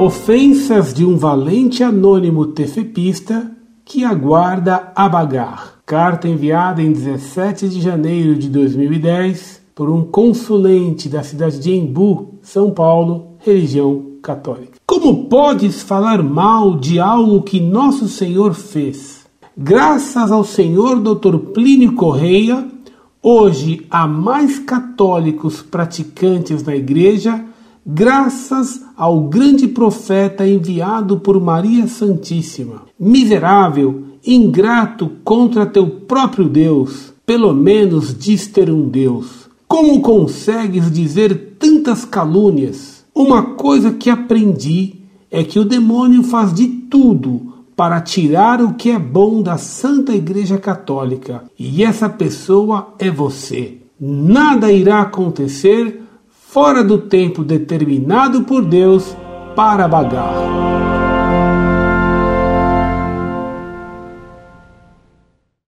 ofensas de um valente anônimo tefepista que aguarda abagar. Carta enviada em 17 de janeiro de 2010 por um consulente da cidade de Embu, São Paulo, religião católica. Como podes falar mal de algo que nosso Senhor fez? Graças ao Senhor Dr. Plínio Correia, hoje há mais católicos praticantes na igreja graças ao grande profeta enviado por Maria Santíssima. Miserável, ingrato contra teu próprio Deus, pelo menos diz ter um Deus. Como consegues dizer tantas calúnias? Uma coisa que aprendi é que o demônio faz de tudo para tirar o que é bom da Santa Igreja Católica, e essa pessoa é você. Nada irá acontecer fora do tempo determinado por Deus para bagar.